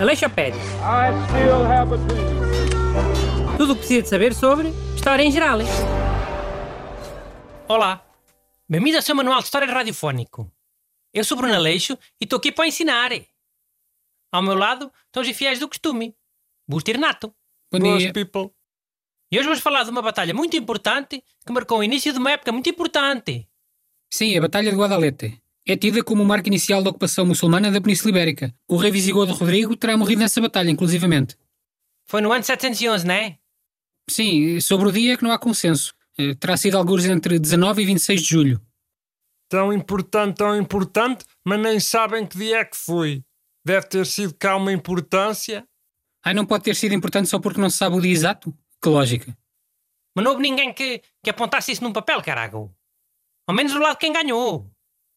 Aleixopédia. I still have a dream. Tudo o que precisa de saber sobre História em geral. Olá, bem-vindo ao seu manual de história radiofónico. Eu sou Bruno Aleixo e estou aqui para ensinar. Ao meu lado estão os fiéis do costume, Busto e Renato. Bom dia. people. E hoje vamos falar de uma batalha muito importante que marcou o início de uma época muito importante. Sim, a Batalha de Guadalete. É tida como o marco inicial da ocupação muçulmana da Península Ibérica. O rei visigodo Rodrigo terá morrido nessa batalha, inclusivamente. Foi no ano 711, não é? Sim, sobre o dia é que não há consenso. Eh, Terá sido alguns entre 19 e 26 de julho. Tão importante, tão importante, mas nem sabem que dia é que foi. Deve ter sido cá uma importância. Ai, não pode ter sido importante só porque não se sabe o dia exato? Que lógica. Mas não houve ninguém que, que apontasse isso num papel, carago. Ao menos do lado de quem ganhou.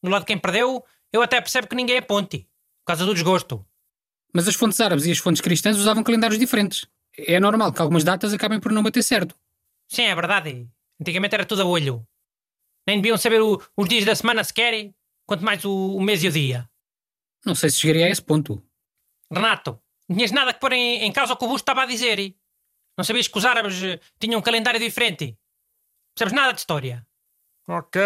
Do lado de quem perdeu, eu até percebo que ninguém aponte. Por causa do desgosto. Mas as fontes árabes e as fontes cristãs usavam calendários diferentes. É normal que algumas datas acabem por não bater certo. Sim, é verdade. Antigamente era tudo a olho. Nem deviam saber o- os dias da semana sequer, quanto mais o, o mês e o dia. Não sei se chegaria a esse ponto. Renato, não tinhas nada que pôr em, em causa o que o Busto estava a dizer. Não sabias que os árabes eh, tinham um calendário diferente. Percebes nada de história. Ok.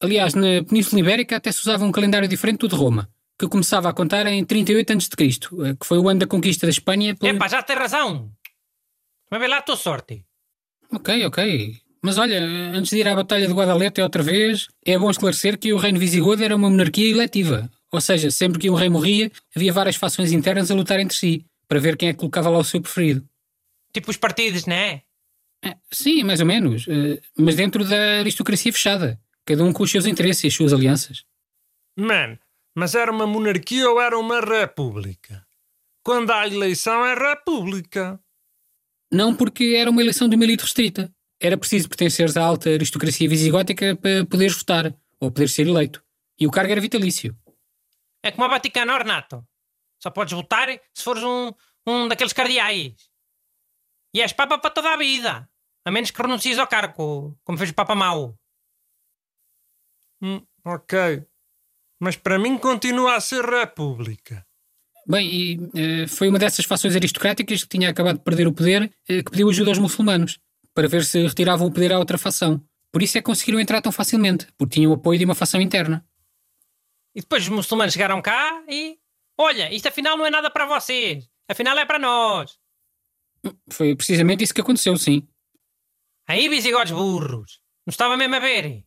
Aliás, na Península Ibérica até se usava um calendário diferente do de Roma, que começava a contar em 38 a.C., eh, que foi o ano da conquista da Espanha pelo... Epá, já tens razão. Mas vê lá a tua sorte. Ok, ok. Mas olha, antes de ir à Batalha de Guadalete outra vez, é bom esclarecer que o reino visigodo era uma monarquia eletiva. Ou seja, sempre que um rei morria, havia várias fações internas a lutar entre si, para ver quem é que colocava lá o seu preferido. Tipo os partidos, não é? Eh, Sim, mais ou menos. eh, Mas dentro da aristocracia fechada. Cada um com os seus interesses e as suas alianças. Man, mas era uma monarquia ou era uma república? Quando há eleição é república. Não porque era uma eleição de uma elite restrita. Era preciso pertenceres à alta aristocracia visigótica para poderes votar, ou poderes ser eleito. E o cargo era vitalício. É como o Vaticano, Renato. Só podes votar se fores um, um daqueles cardeais. E és Papa para toda a vida. A menos que renuncies ao cargo, como fez o Papa Mau. Hum, ok. Mas para mim continua a ser república. Bem, e eh, foi uma dessas fações aristocráticas que tinha acabado de perder o poder eh, que pediu ajuda aos muçulmanos, para ver se retiravam o poder à outra fação. Por isso é que conseguiram entrar tão facilmente, porque tinham o apoio de uma fação interna. E depois os muçulmanos chegaram cá e. Olha, isto afinal não é nada para vocês. Afinal é para nós. Foi precisamente isso que aconteceu, sim. Aí, bisigodes burros. Não estava mesmo a ver.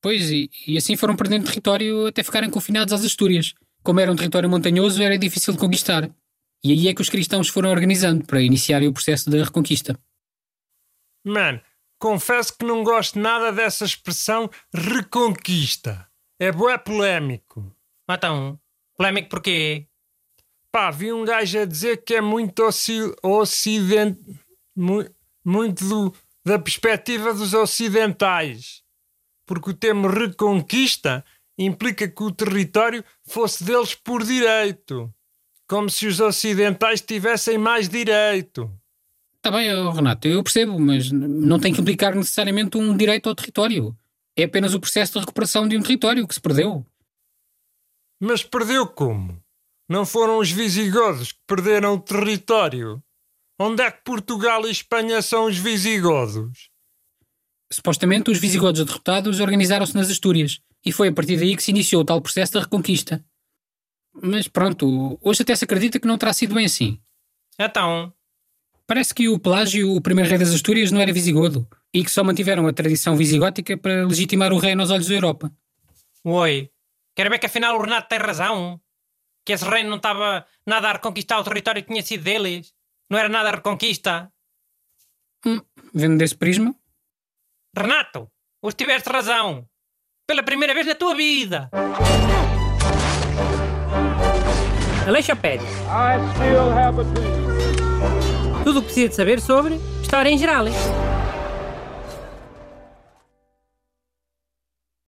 Pois, e, e assim foram perdendo território até ficarem confinados às Astúrias. Como era um território montanhoso, era difícil de conquistar. E aí é que os cristãos foram organizando para iniciarem o processo da reconquista. Man, confesso que não gosto nada dessa expressão reconquista. É bué polémico. Então, polémico porquê? Pá, vi um gajo a dizer que é muito oci ocidente. mu- muito do- da perspectiva dos ocidentais. Porque o termo reconquista implica que o território fosse deles por direito. Como se os ocidentais tivessem mais direito. Está bem, Renato, eu percebo, mas não tem que implicar necessariamente um direito ao território. É apenas o processo de recuperação de um território que se perdeu. Mas perdeu como? Não foram os visigodos que perderam o território? Onde é que Portugal e Espanha são os visigodos? Supostamente, os visigodos derrotados organizaram-se nas Astúrias, e foi a partir daí que se iniciou o tal processo da reconquista. Mas pronto, hoje até se acredita que não terá sido bem assim. Então, Parece que o Pelágio, o primeiro rei das Astúrias, não era visigodo, e que só mantiveram a tradição visigótica para legitimar o reino aos olhos da Europa. oi. Quero ver que afinal o Renato tem razão. Que esse reino não estava nada a reconquistar o território que tinha sido deles. Não era nada a reconquista. Vendo desse prisma, Renato, hoje tiveste razão. Pela primeira vez na tua vida. Aleixopédia. I still have a dream. Tudo o que precisa de saber sobre História em geral.